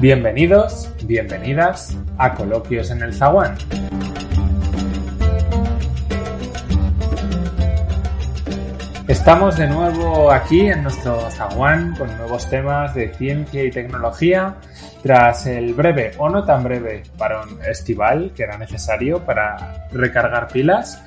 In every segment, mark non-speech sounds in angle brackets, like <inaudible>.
Bienvenidos, bienvenidas a Coloquios en el Zaguán. Estamos de nuevo aquí en nuestro Zaguán con nuevos temas de ciencia y tecnología tras el breve o no tan breve parón estival que era necesario para recargar pilas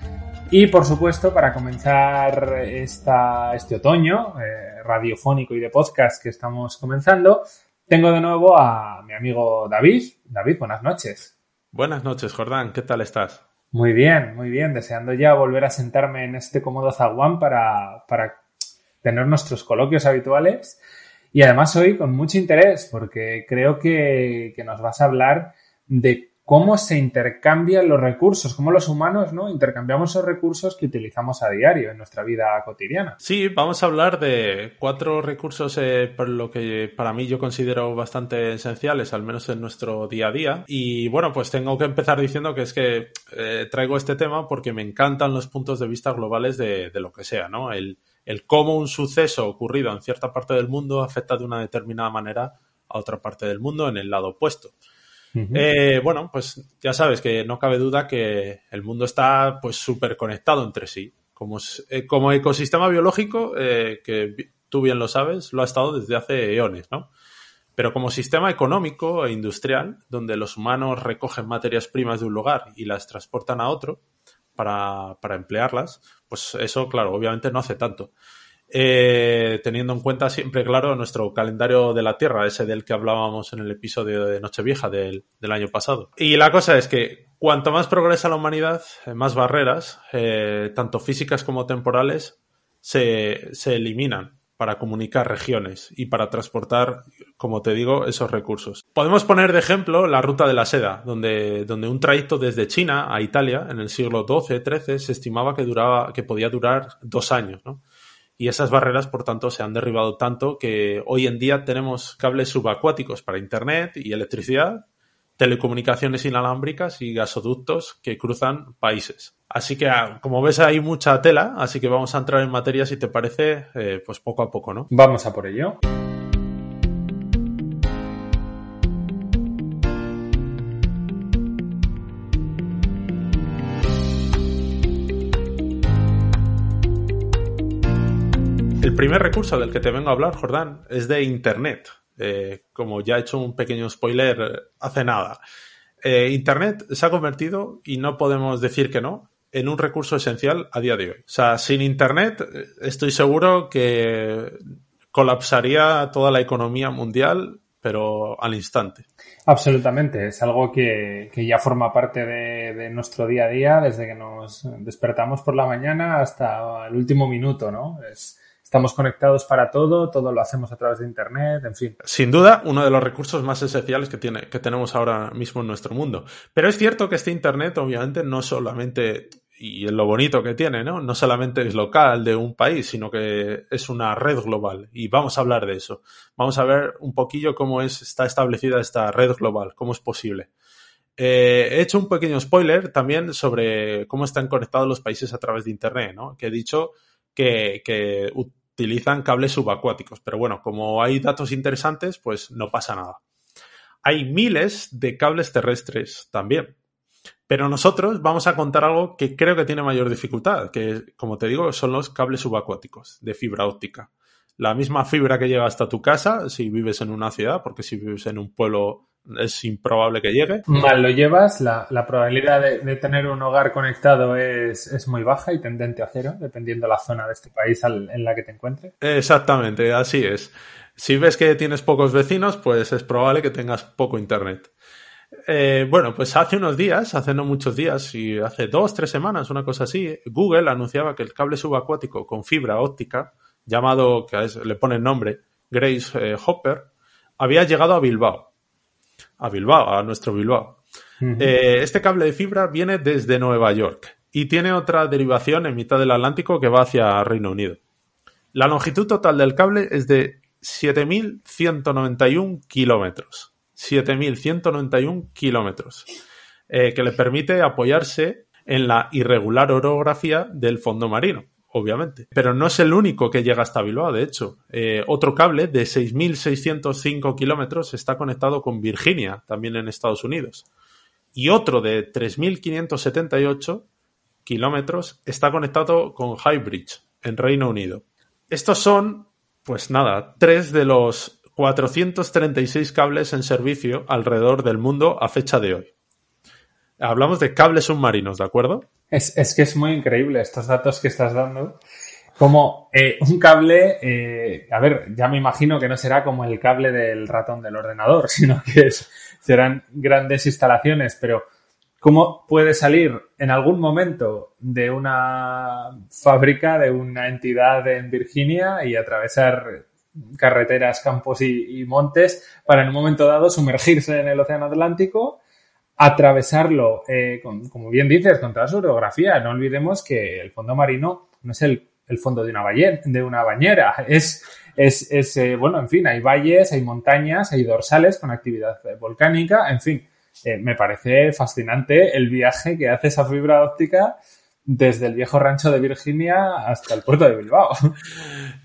y por supuesto para comenzar esta, este otoño eh, radiofónico y de podcast que estamos comenzando tengo de nuevo a mi amigo David. David, buenas noches. Buenas noches, Jordán. ¿Qué tal estás? Muy bien, muy bien. Deseando ya volver a sentarme en este cómodo zaguán para, para tener nuestros coloquios habituales. Y además hoy con mucho interés, porque creo que, que nos vas a hablar de cómo se intercambian los recursos, cómo los humanos ¿no? intercambiamos esos recursos que utilizamos a diario en nuestra vida cotidiana. Sí, vamos a hablar de cuatro recursos eh, por lo que para mí yo considero bastante esenciales, al menos en nuestro día a día. Y bueno, pues tengo que empezar diciendo que es que eh, traigo este tema porque me encantan los puntos de vista globales de, lo que sea, ¿no? El cómo un suceso ocurrido en cierta parte del mundo afecta de una determinada manera a otra parte del mundo en el lado opuesto. Eh, bueno, pues ya sabes que no cabe duda que el mundo está pues súper conectado entre sí. Como, eh, como ecosistema biológico, eh, que tú bien lo sabes, lo ha estado desde hace eones, ¿no? Pero como sistema económico e industrial, donde los humanos recogen materias primas de un lugar y las transportan a otro para, para emplearlas, pues eso, claro, obviamente no hace tanto. Eh, teniendo en cuenta siempre, claro, nuestro calendario de la Tierra, ese del que hablábamos en el episodio de Nochevieja del, del año pasado. Y la cosa es que cuanto más progresa la humanidad, eh, más barreras, eh, tanto físicas como temporales, se, se eliminan para comunicar regiones y para transportar, como te digo, esos recursos. Podemos poner de ejemplo la ruta de la seda, donde, donde un trayecto desde China a Italia en el siglo XII-XIII se estimaba que, duraba, que podía durar dos años. ¿no? Y esas barreras, por tanto, se han derribado tanto que hoy en día tenemos cables subacuáticos para Internet y electricidad, telecomunicaciones inalámbricas y gasoductos que cruzan países. Así que, ah, como ves, hay mucha tela, así que vamos a entrar en materia, si te parece, eh, pues poco a poco, ¿no? Vamos a por ello. Primer recurso del que te vengo a hablar, Jordán, es de Internet. Eh, como ya he hecho un pequeño spoiler eh, hace nada. Eh, Internet se ha convertido, y no podemos decir que no, en un recurso esencial a día de hoy. O sea, sin Internet estoy seguro que colapsaría toda la economía mundial, pero al instante. Absolutamente, es algo que, que ya forma parte de, nuestro día a día, desde que nos despertamos por la mañana hasta el último minuto, ¿no? Estamos conectados para todo, todo lo hacemos a través de Internet, en fin. Sin duda, uno de los recursos más esenciales que, tiene, que tenemos ahora mismo en nuestro mundo. Pero es cierto que este Internet, obviamente, no solamente, y es lo bonito que tiene, ¿no? No solamente es local de un país, sino que es una red global. Y vamos a hablar de eso. Vamos a ver un poquillo cómo es, está establecida esta red global, cómo es posible. Eh, he hecho un pequeño spoiler también sobre cómo están conectados los países a través de Internet, ¿no? Que he dicho que, que utilizan cables subacuáticos. Pero bueno, como hay datos interesantes, pues no pasa nada. Hay miles de cables terrestres también. Pero nosotros vamos a contar algo que creo que tiene mayor dificultad, que como te digo, son los cables subacuáticos de fibra óptica. La misma fibra que llega hasta tu casa si vives en una ciudad, porque si vives en un pueblo es improbable que llegue. Mal lo llevas, la, la probabilidad de, de, tener un hogar conectado es, es, muy baja y tendente a cero, dependiendo la zona de este país al, en la que te encuentres. Exactamente, así es. Si ves que tienes pocos vecinos, pues es probable que tengas poco internet. Eh, bueno, pues hace unos días, hace no muchos días, y hace dos, tres semanas, una cosa así, Google anunciaba que el cable subacuático con fibra óptica, llamado, que le pone nombre, Grace eh, Hopper, había llegado a Bilbao. A Bilbao, a nuestro Bilbao. Eh, este cable de fibra viene desde Nueva York y tiene otra derivación en mitad del Atlántico que va hacia Reino Unido. La longitud total del cable es de 7.191 kilómetros. 7.191 kilómetros. Eh, que le permite apoyarse en la irregular orografía del fondo marino, obviamente. Pero no es el único que llega hasta Bilbao, de hecho. Eh, otro cable de 6.605 kilómetros está conectado con Virginia, también en Estados Unidos. Y otro de 3.578 kilómetros está conectado con Highbridge, en Reino Unido. Estos son, pues nada, tres de los 436 cables en servicio alrededor del mundo a fecha de hoy. Hablamos de cables submarinos, ¿de acuerdo? Es, que es muy increíble estos datos que estás dando. Como eh, un cable, eh, a ver, ya me imagino que no será como el cable del ratón del ordenador, <laughs> sino que serán grandes instalaciones, pero ¿cómo puede salir en algún momento de una fábrica, de una entidad en Virginia y atravesar carreteras, campos y montes para en un momento dado sumergirse en el Océano Atlántico? Atravesarlo, eh, como bien dices, con toda su orografía. No olvidemos que el fondo marino no es el, fondo de una, de una bañera, <laughs> es, es, eh, bueno, en fin, hay valles, hay montañas, hay dorsales con actividad volcánica, en fin, eh, me parece fascinante el viaje que hace esa fibra óptica desde el viejo rancho de Virginia hasta el puerto de Bilbao.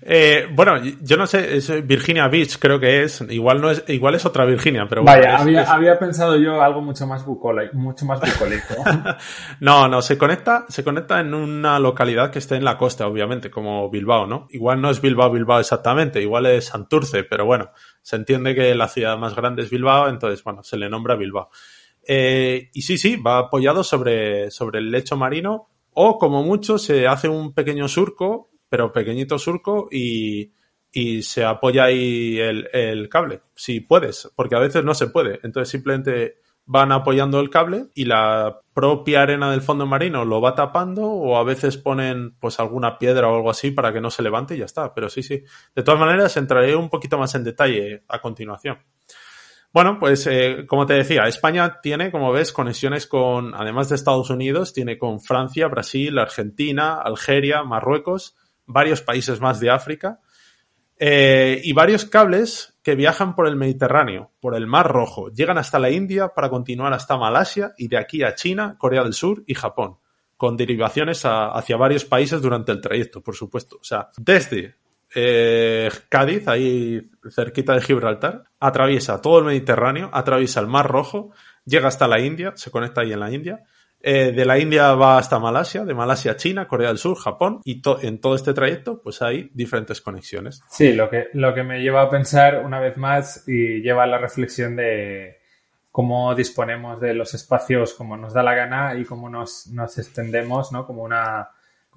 Eh, bueno, yo no sé, es Virginia Beach creo que es, igual no es, igual es otra Virginia, pero Vaya, había, pensado yo algo mucho más bucólico, mucho más bucólico. <laughs> no, no, se conecta, se conecta en una localidad que esté en la costa, obviamente, como Bilbao, ¿no? Igual no es Bilbao, Bilbao exactamente, igual es Santurce, pero bueno, se entiende que la ciudad más grande es Bilbao, entonces, bueno, se le nombra Bilbao. Eh, y sí, sí, va apoyado sobre, sobre el lecho marino o como mucho se hace un pequeño surco, pero pequeñito surco y, se apoya ahí el, cable, si puedes, porque a veces no se puede. Entonces simplemente van apoyando el cable y la propia arena del fondo marino lo va tapando o a veces ponen pues alguna piedra o algo así para que no se levante y ya está. Pero sí, sí. De todas maneras, entraré un poquito más en detalle a continuación. Bueno, pues eh, como te decía, España tiene, como ves, conexiones con, además de Estados Unidos, tiene con Francia, Brasil, Argentina, Algeria, Marruecos, varios países más de África eh, y varios cables que viajan por el Mediterráneo, por el Mar Rojo, llegan hasta la India para continuar hasta Malasia y de aquí a China, Corea del Sur y Japón, con derivaciones hacia varios países durante el trayecto, por supuesto. O sea, desde eh, Cádiz, ahí cerquita de Gibraltar, atraviesa todo el Mediterráneo, atraviesa el Mar Rojo, llega hasta la India, se conecta ahí en la India. Eh, de la India va hasta Malasia, de Malasia a China, Corea del Sur, Japón, y en todo este trayecto, pues hay diferentes conexiones. Sí, lo que, lo que me lleva a pensar una vez más y lleva a la reflexión de cómo disponemos de los espacios como nos da la gana y cómo nos, nos extendemos, ¿no? Como una,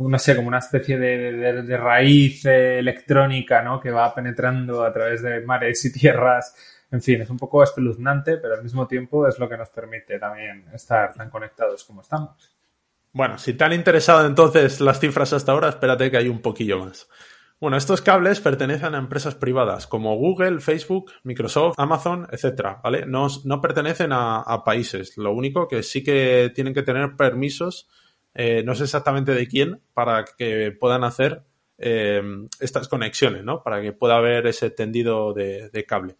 no sé, como una especie de, raíz eh, electrónica, ¿no? Que va penetrando a través de mares y tierras. En fin, es un poco espeluznante, pero al mismo tiempo es lo que nos permite también estar tan conectados como estamos. Bueno, si te han interesado entonces las cifras hasta ahora, espérate que hay un poquillo más. Bueno, estos cables pertenecen a empresas privadas como Google, Facebook, Microsoft, Amazon, etcétera, ¿vale? No, no pertenecen a, países. Lo único que sí que tienen que tener permisos eh, no sé exactamente de quién, para que puedan hacer eh, estas conexiones, ¿no? Para que pueda haber ese tendido de, cable.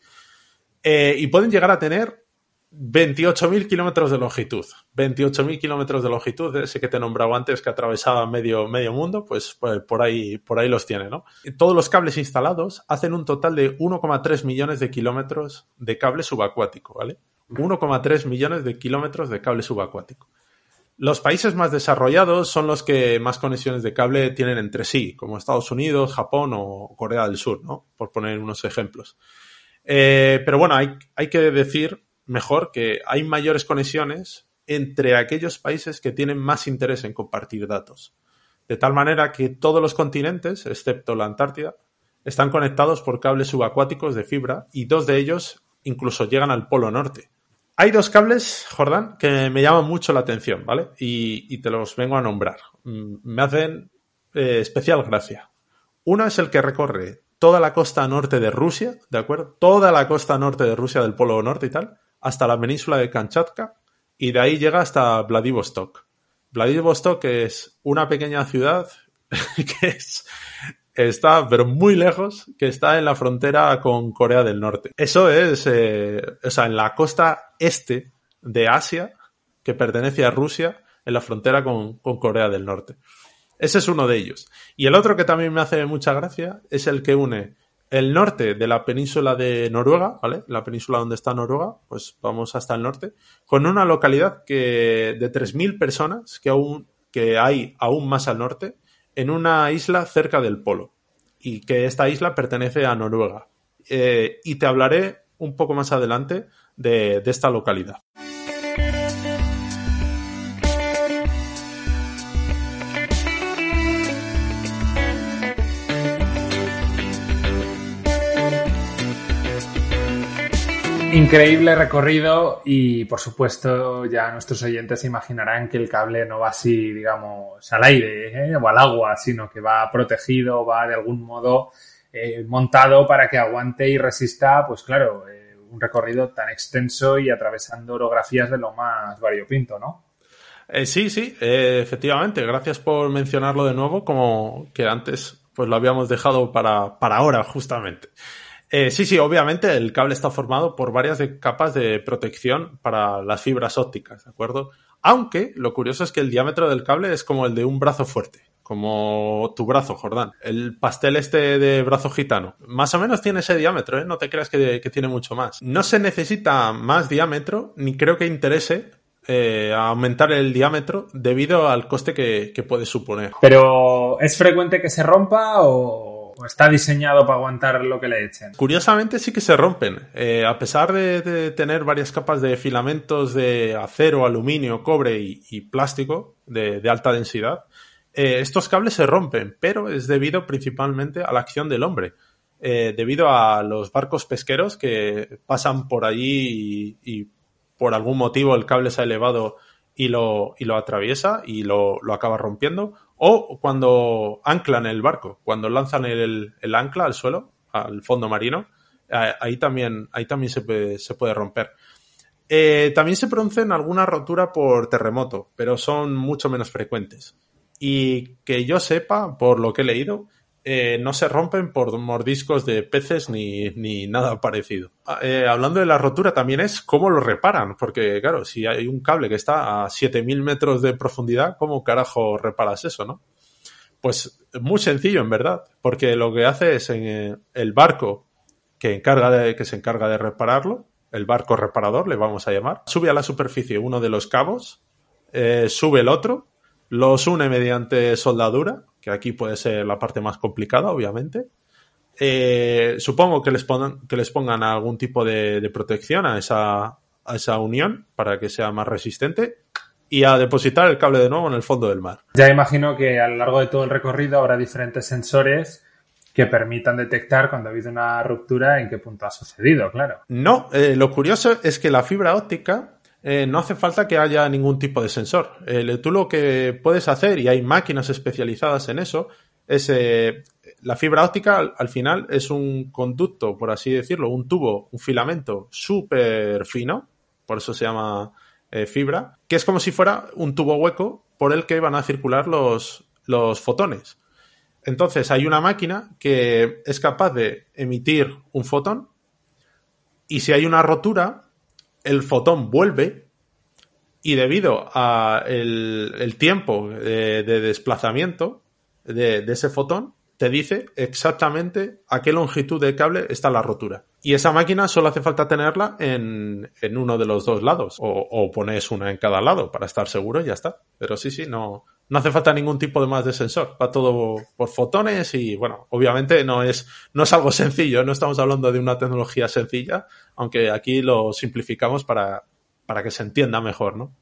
Eh, y pueden llegar a tener 28.000 kilómetros de longitud. 28.000 kilómetros de longitud, ese que te he nombrado antes que atravesaba medio, medio mundo, pues, pues, por, ahí, por ahí los tiene, ¿no? Todos los cables instalados hacen un total de 1,3 millones de kilómetros de cable subacuático, ¿vale? 1,3 millones de kilómetros de cable subacuático. Los países más desarrollados son los que más conexiones de cable tienen entre sí, como Estados Unidos, Japón o Corea del Sur, ¿no? Por poner unos ejemplos. Eh, pero bueno, hay, hay que decir mejor que hay mayores conexiones entre aquellos países que tienen más interés en compartir datos. De tal manera que todos los continentes, excepto la Antártida, están conectados por cables subacuáticos de fibra y dos de ellos incluso llegan al Polo Norte. Hay dos cables, Jordán, que me llaman mucho la atención, ¿vale? Y, te los vengo a nombrar. Mm, me hacen eh, especial gracia. Uno es el que recorre toda la costa norte de Rusia, ¿de acuerdo? Toda la costa norte de Rusia, del Polo Norte y tal, hasta la península de Kamchatka, y de ahí llega hasta Vladivostok. Vladivostok es una pequeña ciudad <laughs> que es, está, pero muy lejos, que está en la frontera con Corea del Norte. Eso es, eh, o sea, en la costa este de Asia, que pertenece a Rusia, en la frontera con, con Corea del Norte. Ese es uno de ellos. Y el otro que también me hace mucha gracia es el que une el norte de la península de Noruega, ¿vale? La península donde está Noruega, pues vamos hasta el norte, con una localidad que de 3.000 personas que, aún, que hay aún más al norte, en una isla cerca del polo. Y que esta isla pertenece a Noruega. Eh, y te hablaré un poco más adelante de, de esta localidad. Increíble recorrido y por supuesto ya nuestros oyentes se imaginarán que el cable no va así, digamos, al aire ¿eh? o al agua, sino que va protegido, va de algún modo eh, montado para que aguante y resista, pues claro, eh, un recorrido tan extenso y atravesando orografías de lo más variopinto, ¿no? sí, sí, efectivamente. Gracias por mencionarlo de nuevo, como que antes pues lo habíamos dejado para, para ahora, justamente. Eh, sí, sí, obviamente el cable está formado por varias capas de protección para las fibras ópticas, ¿de acuerdo? Aunque lo curioso es que el diámetro del cable es como el de un brazo fuerte, como tu brazo, Jordán. El pastel este de brazo gitano. Más o menos tiene ese diámetro, ¿eh? No te creas que, tiene mucho más. No se necesita más diámetro, ni creo que interese eh, aumentar el diámetro debido al coste que, que puede suponer. Pero, ¿es frecuente que se rompa o está diseñado para aguantar lo que le echen? Curiosamente sí que se rompen. Eh, a pesar de, tener varias capas de filamentos de acero, aluminio, cobre y, plástico de, alta densidad, eh, estos cables se rompen, pero es debido principalmente a la acción del hombre. Eh, debido a los barcos pesqueros que pasan por allí y, por algún motivo el cable se ha elevado y lo, y lo atraviesa y lo, lo acaba rompiendo, o cuando anclan el barco, cuando lanzan el, ancla al suelo, al fondo marino, ahí también, ahí también se, puede, se puede romper. Eh, también se producen alguna rotura por terremoto, pero son mucho menos frecuentes. Y que yo sepa, por lo que he leído, eh, no se rompen por mordiscos de peces ni, ni nada parecido. Ah, eh, hablando de la rotura, también es cómo lo reparan, porque claro, si hay un cable que está a 7000 metros de profundidad, ¿cómo carajo reparas eso, no? Pues muy sencillo, en verdad, porque lo que hace es en eh, el barco que, encarga que se encarga de repararlo, el barco reparador, le vamos a llamar, sube a la superficie uno de los cabos, sube el otro, los une mediante soldadura, que aquí puede ser la parte más complicada, obviamente. Eh, supongo que les, pongan, que les pongan algún tipo de, protección a esa, a esa unión para que sea más resistente y a depositar el cable de nuevo en el fondo del mar. Ya imagino que a lo largo de todo el recorrido habrá diferentes sensores que permitan detectar cuando ha habido una ruptura en qué punto ha sucedido, claro. No, eh, lo curioso es que la fibra óptica eh, no hace falta que haya ningún tipo de sensor. Eh, tú lo que puedes hacer, y hay máquinas especializadas en eso, es eh, la fibra óptica al, final es un conducto, por así decirlo, un tubo, un filamento súper fino, por eso se llama fibra, que es como si fuera un tubo hueco por el que van a circular los, los fotones. Entonces hay una máquina que es capaz de emitir un fotón y si hay una rotura, el fotón vuelve y debido a el, tiempo de, desplazamiento de, ese fotón, te dice exactamente a qué longitud de cable está la rotura. Y esa máquina solo hace falta tenerla en, uno de los dos lados. O, o, pones una en cada lado para estar seguro y ya está. Pero sí, sí, no, no hace falta ningún tipo de más de sensor. Va todo por fotones y, bueno, obviamente no es, no es algo <laughs> sencillo. No estamos hablando de una tecnología sencilla, aunque aquí lo simplificamos para, para que se entienda mejor, ¿no?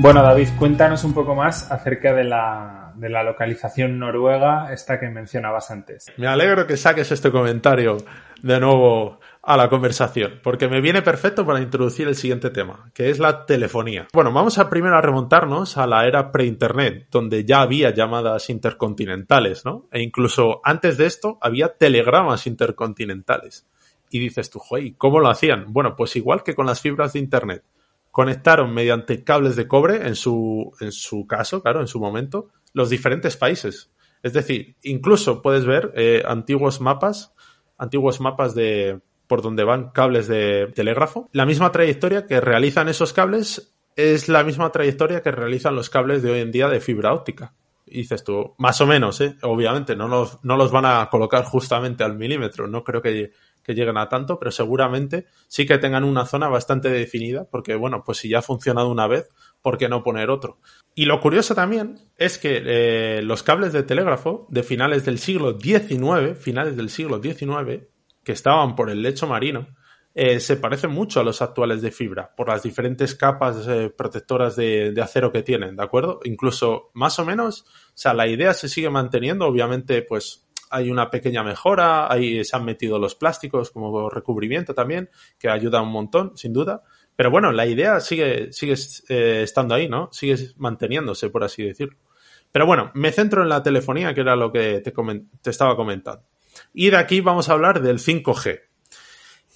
Bueno, David, cuéntanos un poco más acerca de la, de la localización noruega, esta que mencionabas antes. Me alegro que saques este comentario de nuevo a la conversación, porque me viene perfecto para introducir el siguiente tema, que es la telefonía. Bueno, vamos a primero a remontarnos a la era pre-internet, donde ya había llamadas intercontinentales, ¿no? E incluso antes de esto había telegramas intercontinentales. Y dices tú, joder, ¿cómo lo hacían? Bueno, pues igual que con las fibras de internet. Conectaron mediante cables de cobre, en su, en su caso, claro, en su momento, los diferentes países. Es decir, incluso puedes ver eh, antiguos mapas, antiguos mapas de, por donde van cables de telégrafo. La misma trayectoria que realizan esos cables es la misma trayectoria que realizan los cables de hoy en día de fibra óptica. Dices tú, más o menos, ¿eh? obviamente, no los, no los van a colocar justamente al milímetro, no creo que, que lleguen a tanto, pero seguramente sí que tengan una zona bastante definida, porque bueno, pues si ya ha funcionado una vez, ¿por qué no poner otro? Y lo curioso también es que eh, los cables de telégrafo de finales del siglo XIX, finales del siglo XIX, que estaban por el lecho marino, eh, se parecen mucho a los actuales de fibra, por las diferentes capas eh, protectoras de, acero que tienen, ¿de acuerdo? Incluso más o menos, o sea, la idea se sigue manteniendo, obviamente, pues hay una pequeña mejora, ahí se han metido los plásticos como recubrimiento también, que ayuda un montón, sin duda. Pero bueno, la idea sigue, sigue eh, estando ahí, ¿no? Sigue manteniéndose, por así decirlo. Pero bueno, me centro en la telefonía, que era lo que te estaba comentando. Y de aquí vamos a hablar del 5G.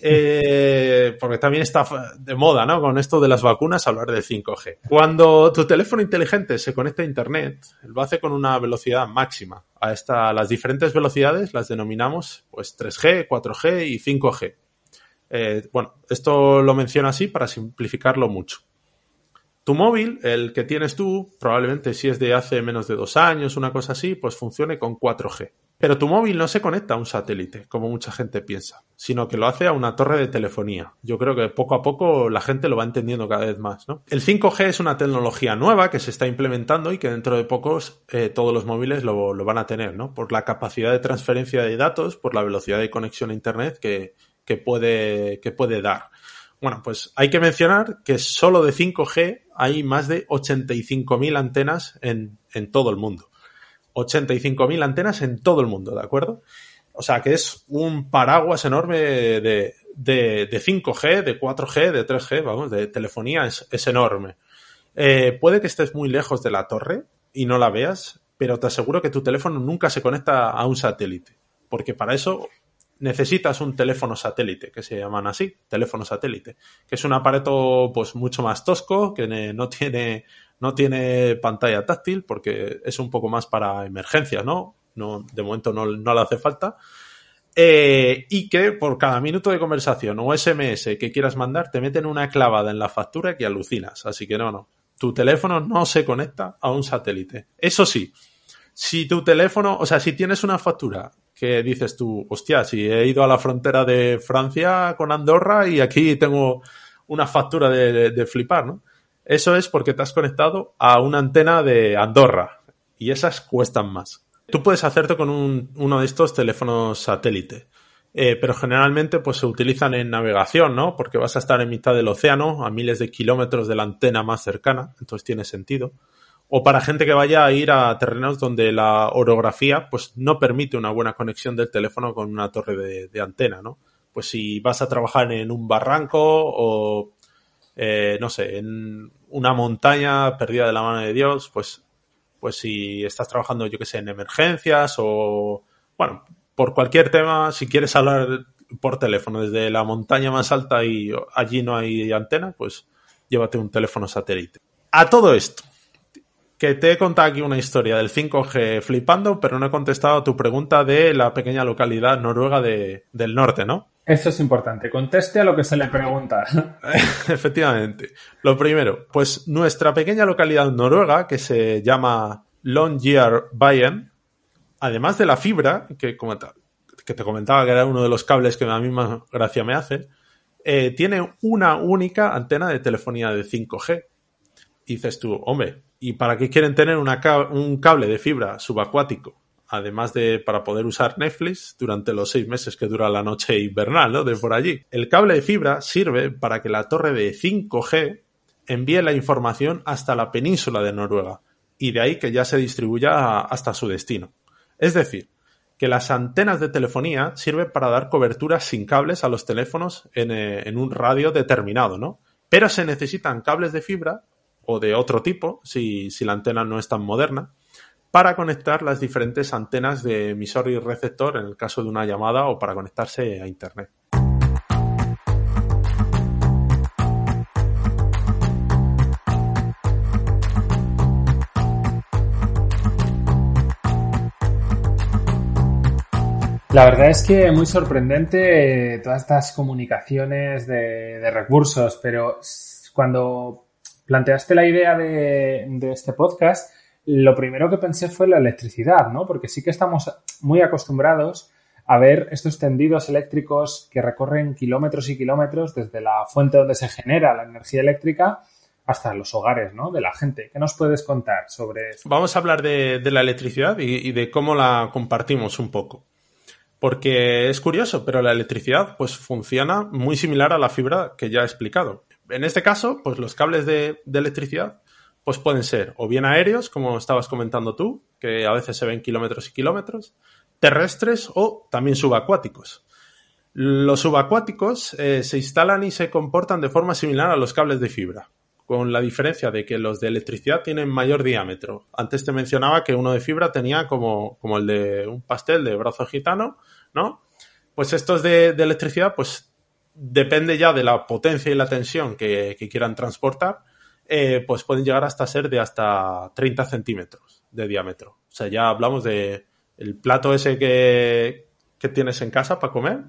Eh, porque también está de moda, ¿no? Con esto de las vacunas, hablar del 5G. Cuando tu teléfono inteligente se conecta a Internet, lo hace con una velocidad máxima. A esta, las diferentes velocidades las denominamos pues 3G, 4G y 5G. Eh, bueno, esto lo menciono así para simplificarlo mucho. Tu móvil, el que tienes tú, probablemente si es de hace menos de dos años, una cosa así, pues funcione con 4G. Pero tu móvil no se conecta a un satélite, como mucha gente piensa, sino que lo hace a una torre de telefonía. Yo creo que poco a poco la gente lo va entendiendo cada vez más. ¿no? El 5G es una tecnología nueva que se está implementando y que dentro de pocos eh, todos los móviles lo, van a tener, ¿no? Por la capacidad de transferencia de datos, por la velocidad de conexión a Internet que, puede, que puede dar. Bueno, pues hay que mencionar que solo de 5G hay más de 85.000 antenas en, en todo el mundo. 85.000 antenas en todo el mundo, ¿de acuerdo? O sea que es un paraguas enorme de, de, de 5G, de 4G, de 3G, vamos, de telefonía, es, es enorme. Eh, puede que estés muy lejos de la torre y no la veas, pero te aseguro que tu teléfono nunca se conecta a un satélite, porque para eso necesitas un teléfono satélite, que se llaman así, teléfono satélite, que es un aparato pues mucho más tosco, que no tiene no tiene pantalla táctil porque es un poco más para emergencias, ¿no? no de momento no, le hace falta. Eh, y que por cada minuto de conversación o SMS que quieras mandar te meten una clavada en la factura que alucinas. Así que no, no. Tu teléfono no se conecta a un satélite. Eso sí, si tu teléfono, o sea, si tienes una factura que dices tú, hostia, si he ido a la frontera de Francia con Andorra y aquí tengo una factura de flipar, ¿no? Eso es porque te has conectado a una antena de Andorra y esas cuestan más. Tú puedes hacerte con uno de estos teléfonos satélite, eh, pero generalmente pues se utilizan en navegación, ¿no? Porque vas a estar en mitad del océano, a miles de kilómetros de la antena más cercana, entonces tiene sentido. O para gente que vaya a ir a terrenos donde la orografía pues no permite una buena conexión del teléfono con una torre de, de antena, ¿no? Pues si vas a trabajar en un barranco o eh, no sé, en una montaña perdida de la mano de Dios, pues, pues si estás trabajando, yo que sé, en emergencias o, bueno, por cualquier tema, si quieres hablar por teléfono desde la montaña más alta y allí no hay antena, pues llévate un teléfono satélite. A todo esto, que te he contado aquí una historia del 5G flipando, pero no he contestado a tu pregunta de la pequeña localidad noruega de, del norte, ¿no? Eso es importante. Conteste a lo que se le pregunta. <laughs> Efectivamente. Lo primero, pues nuestra pequeña localidad noruega, que se llama Longyearbyen, además de la fibra, que, que te comentaba que era uno de los cables que a mí más gracia me hace, eh, tiene una única antena de telefonía de 5G. Dices tú, hombre, ¿y para qué quieren tener un cable de fibra subacuático además de para poder usar Netflix durante los seis meses que dura la noche invernal, ¿no? De por allí. El cable de fibra sirve para que la torre de 5G envíe la información hasta la península de Noruega y de ahí que ya se distribuya hasta su destino. Es decir, que las antenas de telefonía sirven para dar cobertura sin cables a los teléfonos en, eh, en un radio determinado, ¿no? Pero se necesitan cables de fibra o de otro tipo, si, si la antena no es tan moderna, para conectar las diferentes antenas de emisor y receptor en el caso de una llamada o para conectarse a Internet. La verdad es que muy sorprendente eh, todas estas comunicaciones de, de recursos, pero cuando planteaste la idea de, este podcast, lo primero que pensé fue la electricidad, ¿no? Porque sí que estamos muy acostumbrados a ver estos tendidos eléctricos que recorren kilómetros y kilómetros desde la fuente donde se genera la energía eléctrica hasta los hogares, ¿no? De la gente. ¿Qué nos puedes contar sobre eso? Vamos a hablar de, de la electricidad y, y de cómo la compartimos un poco porque es curioso, pero la electricidad pues funciona muy similar a la fibra que ya he explicado. En este caso, pues los cables de, electricidad pues pueden ser o bien aéreos, como estabas comentando tú, que a veces se ven kilómetros y kilómetros, terrestres o también subacuáticos. Los subacuáticos eh, se instalan y se comportan de forma similar a los cables de fibra, con la diferencia de que los de electricidad tienen mayor diámetro. Antes te mencionaba que uno de fibra tenía como, como el de un pastel de brazo gitano, ¿no? Pues estos de, electricidad, pues depende ya de la potencia y la tensión que, quieran transportar, eh, pues pueden llegar hasta ser de hasta 30 centímetros de diámetro. O sea, ya hablamos de el plato ese que, que tienes en casa para comer,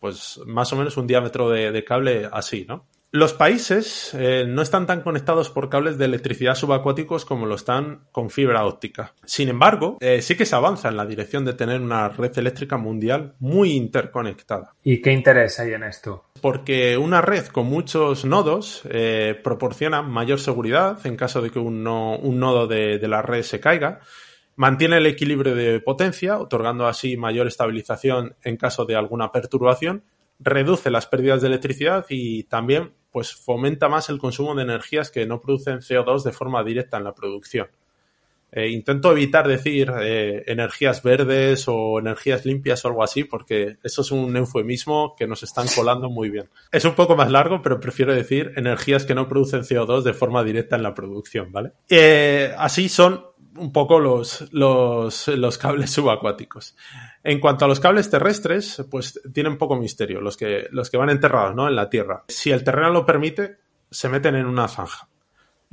pues más o menos un diámetro de cable así, ¿no? Los países eh, no están tan conectados por cables de electricidad subacuáticos como lo están con fibra óptica. Sin embargo, eh, sí que se avanza en la dirección de tener una red eléctrica mundial muy interconectada. ¿Y qué interés hay en esto? Porque una red con muchos nodos eh, proporciona mayor seguridad en caso de que un, no, un nodo de, de la red se caiga, mantiene el equilibrio de potencia, otorgando así mayor estabilización en caso de alguna perturbación, reduce las pérdidas de electricidad y también pues fomenta más el consumo de energías que no producen CO2 de forma directa en la producción. Eh, intento evitar decir eh, energías verdes o energías limpias o algo así, porque eso es un eufemismo que nos están colando muy bien. Es un poco más largo, pero prefiero decir energías que no producen CO2 de forma directa en la producción, ¿vale? Eh, así son un poco los, los, cables <laughs> subacuáticos. En cuanto a los cables terrestres, pues tienen poco misterio, los que, los que van enterrados ¿no? en la tierra. Si el terreno lo permite, se meten en una zanja.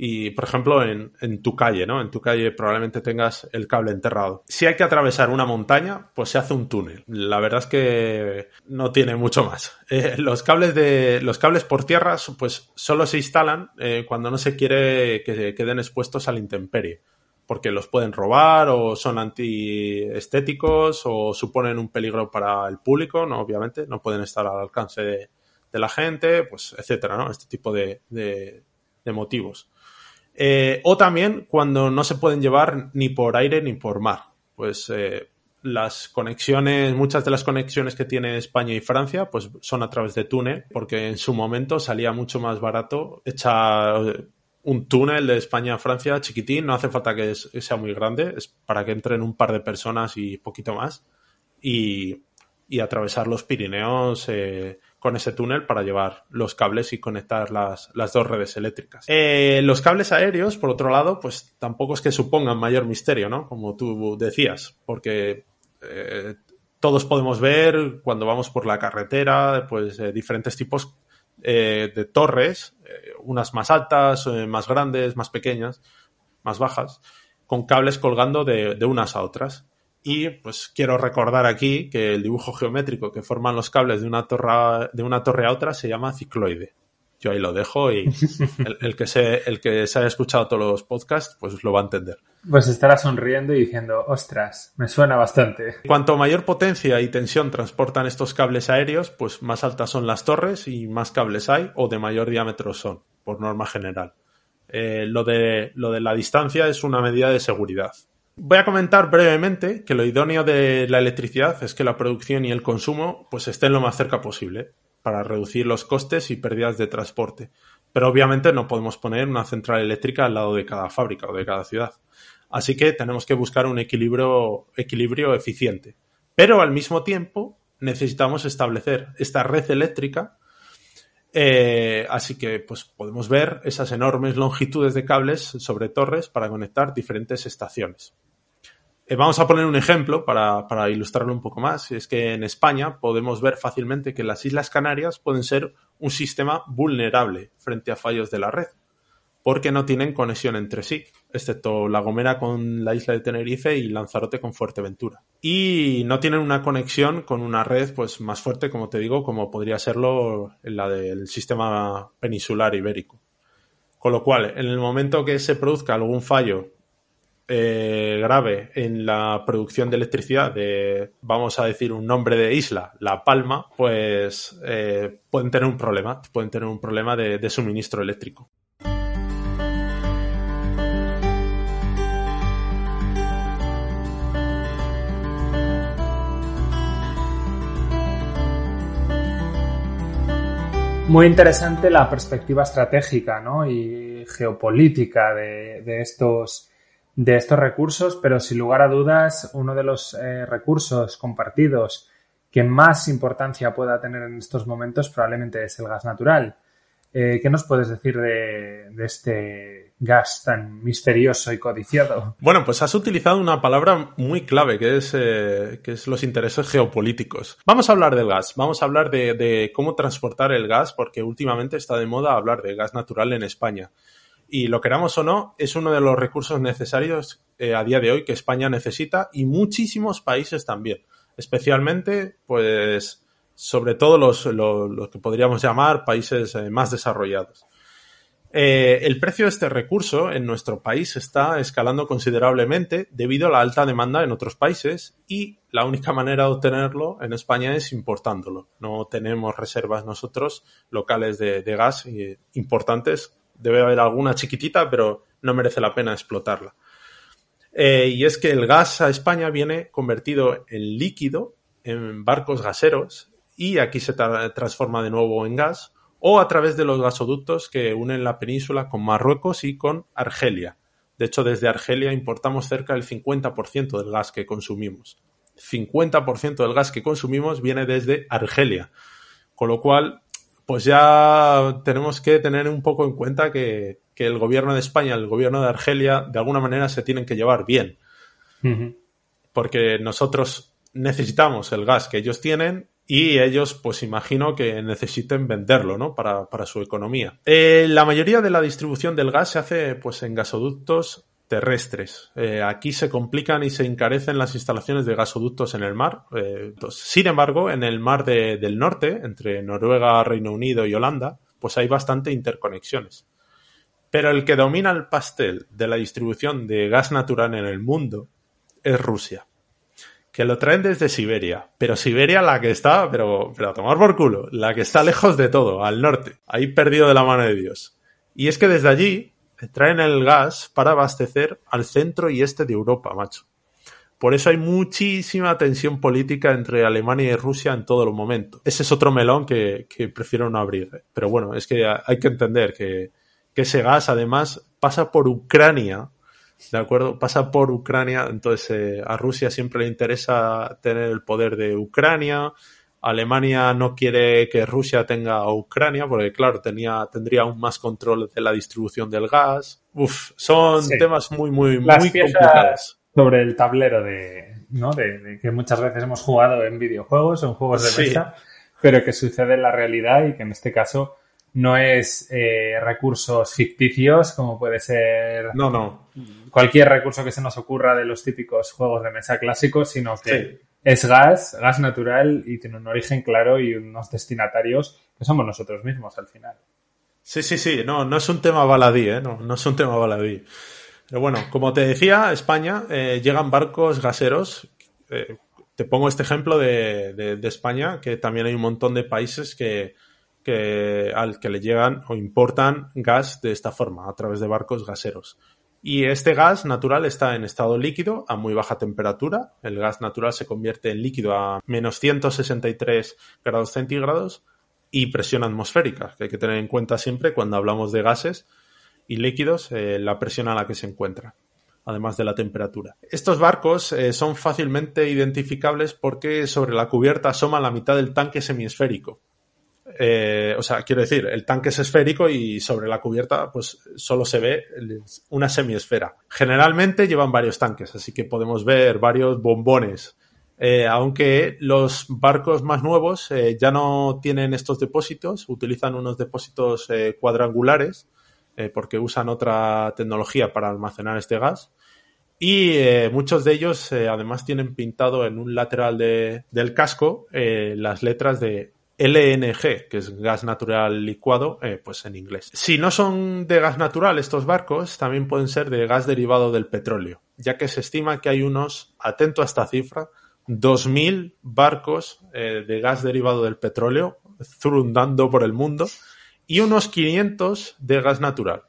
Y, por ejemplo, en, en, tu calle, ¿no? En tu calle probablemente tengas el cable enterrado. Si hay que atravesar una montaña, pues se hace un túnel. La verdad es que no tiene mucho más. <laughs> Eh, los cables de los cables por tierra, pues solo se instalan eh, cuando no se quiere que queden expuestos a la intemperie porque los pueden robar o son antiestéticos o suponen un peligro para el público, ¿no? Obviamente, no pueden estar al alcance de, la gente, pues, etcétera, ¿no? Este tipo de motivos. Eh, o también cuando no se pueden llevar ni por aire ni por mar. Pues eh, las conexiones, muchas de las conexiones que tiene España y Francia, pues son a través de túnel, porque en su momento salía mucho más barato echar un túnel de España a Francia chiquitín, no hace falta que sea muy grande, es para que entren un par de personas y poquito más, y, y atravesar los Pirineos eh, con ese túnel para llevar los cables y conectar las, las dos redes eléctricas. Eh, los cables aéreos, por otro lado, pues tampoco es que supongan mayor misterio, ¿no? Como tú decías, porque eh, todos podemos ver cuando vamos por la carretera, pues diferentes tipos eh, de torres, eh, unas más altas, eh, más grandes, más pequeñas, más bajas, con cables colgando de, unas a otras. Y pues quiero recordar aquí que el dibujo geométrico que forman los cables de una torre, de una torre a otra se llama cicloide. Yo ahí lo dejo y <laughs> el, el, que se, el que se haya escuchado todos los podcasts, pues lo va a entender. Pues estará sonriendo y diciendo, ostras, me suena bastante. Cuanto mayor potencia y tensión transportan estos cables aéreos, pues más altas son las torres y más cables hay o de mayor diámetro son, por norma general. Eh, lo, de, lo de la distancia es una medida de seguridad. Voy a comentar brevemente que lo idóneo de la electricidad es que la producción y el consumo pues estén lo más cerca posible para reducir los costes y pérdidas de transporte. Pero obviamente no podemos poner una central eléctrica al lado de cada fábrica o de cada ciudad. Así que tenemos que buscar un equilibrio, equilibrio eficiente. Pero al mismo tiempo necesitamos establecer esta red eléctrica eh, así que pues podemos ver esas enormes longitudes de cables sobre torres para conectar diferentes estaciones. Eh, vamos a poner un ejemplo para, para, ilustrarlo un poco más. Es que en España podemos ver fácilmente que las Islas Canarias pueden ser un sistema vulnerable frente a fallos de la red porque no tienen conexión entre sí, excepto La Gomera con la isla de Tenerife y Lanzarote con Fuerteventura. Y no tienen una conexión con una red pues más fuerte, como te digo, como podría serlo la del sistema peninsular ibérico. Con lo cual, en el momento que se produzca algún fallo eh, grave en la producción de electricidad de, vamos a decir, un nombre de isla, La Palma, pues eh, pueden tener un problema, pueden tener un problema de suministro eléctrico. Muy interesante la perspectiva estratégica ¿no? y geopolítica de, estos, de estos recursos, pero sin lugar a dudas, uno de los eh, recursos compartidos que más importancia pueda tener en estos momentos probablemente es el gas natural. Eh, ¿Qué nos puedes decir de, este gas tan misterioso y codiciado? Bueno, pues has utilizado una palabra muy clave, que es, eh, que es los intereses geopolíticos. Vamos a hablar del gas, vamos a hablar de, cómo transportar el gas, porque últimamente está de moda hablar de gas natural en España. Y lo queramos o no, es uno de los recursos necesarios eh, a día de hoy que España necesita y muchísimos países también. Especialmente, pues, sobre todo los, que podríamos llamar países eh, más desarrollados. Eh, el precio de este recurso en nuestro país está escalando considerablemente debido a la alta demanda en otros países y la única manera de obtenerlo en España es importándolo. No tenemos reservas nosotros locales de, gas eh, importantes. Debe haber alguna chiquitita, pero no merece la pena explotarla. y es que el gas a España viene convertido en líquido en barcos gaseros y aquí se transforma de nuevo en gas, o a través de los gasoductos que unen la península con Marruecos y con Argelia. De hecho, desde Argelia importamos cerca del 50% del gas que consumimos. 50% del gas que consumimos viene desde Argelia. Con lo cual, pues ya tenemos que tener un poco en cuenta que, el gobierno de España, el gobierno de Argelia, de alguna manera se tienen que llevar bien. Porque nosotros necesitamos el gas que ellos tienen y ellos pues imagino que necesiten venderlo ¿no? para, su economía. Eh, la mayoría de la distribución del gas se hace pues en gasoductos terrestres. Eh, aquí se complican y se encarecen las instalaciones de gasoductos en el mar. Eh, sin embargo, en el mar del norte, entre Noruega, Reino Unido y Holanda, pues hay bastante interconexiones. Pero el que domina el pastel de la distribución de gas natural en el mundo es Rusia que lo traen desde Siberia. Pero Siberia la que está, pero, pero a tomar por culo, la que está lejos de todo, al norte, ahí perdido de la mano de Dios. Y es que desde allí traen el gas para abastecer al centro y este de Europa, macho. Por eso hay muchísima tensión política entre Alemania y Rusia en todo el momento. Ese es otro melón que, prefiero no abrir. ¿eh? Pero bueno, es que hay que entender que, que ese gas además pasa por Ucrania ¿de acuerdo? Pasa por Ucrania, entonces eh, a Rusia siempre le interesa tener el poder de Ucrania, Alemania no quiere que Rusia tenga Ucrania, porque claro, tenía, tendría aún más control de la distribución del gas. Uf, son temas muy, muy, muy complicados. Sobre el tablero de, ¿no? De, que muchas veces hemos jugado en videojuegos en juegos de mesa, pero que sucede en la realidad y que en este caso no es eh, recursos ficticios como puede ser no, no. cualquier recurso que se nos ocurra de los típicos juegos de mesa clásicos, sino que es gas, gas natural y tiene un origen claro y unos destinatarios que somos nosotros mismos al final. Sí, sí, sí, no, no es un tema baladí, ¿eh? no, no es un tema baladí. Pero bueno, como te decía, España eh, llegan barcos gaseros. Eh, te pongo este ejemplo de, de España, que también hay un montón de países que, que, al que le llegan o importan gas de esta forma, a través de barcos gaseros. Y este gas natural está en estado líquido a muy baja temperatura. El gas natural se convierte en líquido a menos 163 grados centígrados y presión atmosférica, que hay que tener en cuenta siempre cuando hablamos de gases y líquidos, eh, la presión a la que se encuentra. además de la temperatura. Estos barcos eh, son fácilmente identificables porque sobre la cubierta asoma la mitad del tanque semiesférico. Eh, o sea, quiero decir, el tanque es esférico y sobre la cubierta pues solo se ve una semiesfera. Generalmente llevan varios tanques, así que podemos ver varios bombones. Eh, aunque los barcos más nuevos ya no tienen estos depósitos, utilizan unos depósitos cuadrangulares eh, porque usan otra tecnología para almacenar este gas. Y eh, muchos de ellos eh, además tienen pintado en un lateral del casco las letras de LNG, que es gas natural licuado, pues en inglés. Si no son de gas natural estos barcos, también pueden ser de gas derivado del petróleo, ya que se estima que hay unos, atento a esta cifra, 2.000 barcos de gas derivado del petróleo zurundando por el mundo y unos 500 de gas natural.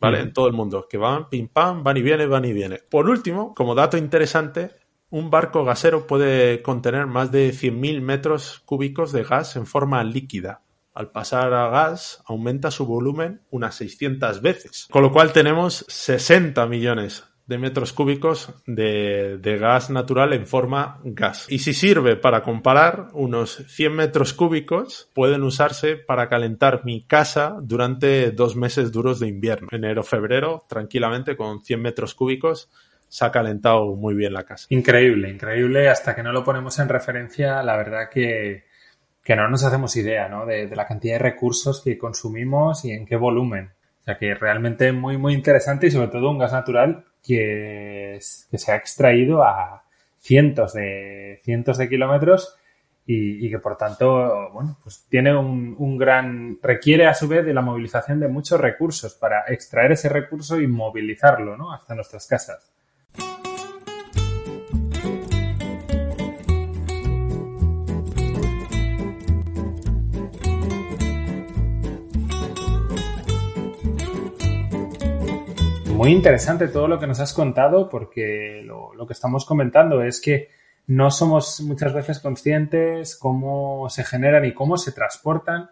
¿Vale? En todo el mundo, que van pim pam, van y vienen, van y vienen. Por último, como dato interesante, un barco gasero puede contener más de 100.000 metros cúbicos de gas en forma líquida. Al pasar a gas, aumenta su volumen unas 600 veces. Con lo cual tenemos 60 millones de metros cúbicos de, gas natural en forma gas. Y si sirve para comparar, unos 100 metros cúbicos pueden usarse para calentar mi casa durante dos meses duros de invierno. Enero, febrero, tranquilamente con 100 metros cúbicos se ha calentado muy bien la casa. Increíble, increíble. Hasta que no lo ponemos en referencia, la verdad que, que no nos hacemos idea ¿no? de, la cantidad de recursos que consumimos y en qué volumen. O sea que realmente muy, muy interesante y sobre todo un gas natural que, se ha extraído a cientos de, cientos de kilómetros y, que por tanto, bueno, pues tiene un, un, gran, requiere a su vez de la movilización de muchos recursos para extraer ese recurso y movilizarlo, ¿no? Hasta nuestras casas. Muy interesante todo lo que nos has contado porque lo, que estamos comentando es que no somos muchas veces conscientes cómo se generan y cómo se transportan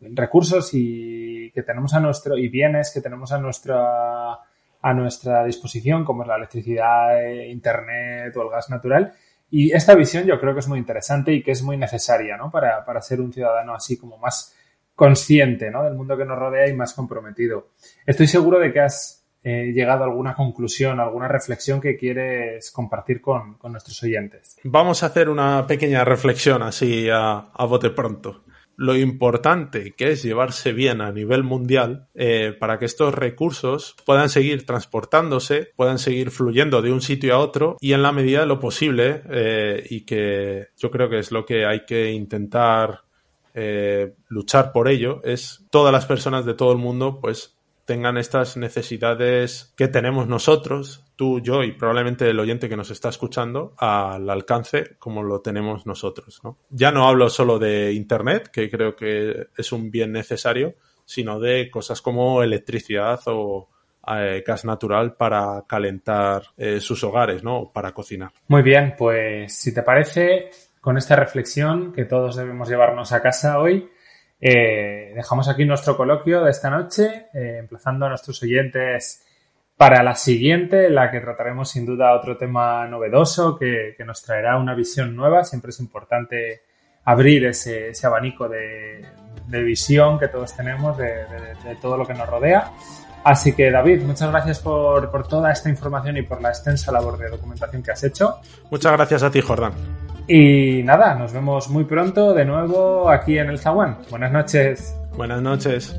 recursos y que tenemos a nuestro y bienes que tenemos a nuestra a nuestra disposición como es la electricidad, internet o el gas natural y esta visión yo creo que es muy interesante y que es muy necesaria ¿no? para, para ser un ciudadano así como más consciente ¿no? del mundo que nos rodea y más comprometido. Estoy seguro de que has llegado a alguna conclusión, alguna reflexión que quieres compartir con, nuestros oyentes. Vamos a hacer una pequeña reflexión así a, bote pronto. Lo importante que es llevarse bien a nivel mundial eh, para que estos recursos puedan seguir transportándose, puedan seguir fluyendo de un sitio a otro y en la medida de lo posible eh, y que yo creo que es lo que hay que intentar eh, luchar por ello es todas las personas de todo el mundo pues tengan estas necesidades que tenemos nosotros, tú, yo y probablemente el oyente que nos está escuchando, al alcance como lo tenemos nosotros. Ya no hablo solo de Internet, que creo que es un bien necesario, sino de cosas como electricidad o eh, gas natural para calentar eh, sus hogares, ¿no? Para cocinar. Muy bien, pues si te parece, con esta reflexión que todos debemos llevarnos a casa hoy, eh, dejamos aquí nuestro coloquio de esta noche, eh, emplazando a nuestros oyentes para la siguiente, en la que trataremos sin duda otro tema novedoso que, nos traerá una visión nueva. Siempre es importante abrir ese, abanico de, visión que todos tenemos de, todo lo que nos rodea. Así que David, muchas gracias por, por toda esta información y por la extensa labor de documentación que has hecho. Muchas gracias a ti, Jordán. Y nada, nos vemos muy pronto de nuevo aquí en el Zaguán. Buenas noches. Buenas noches.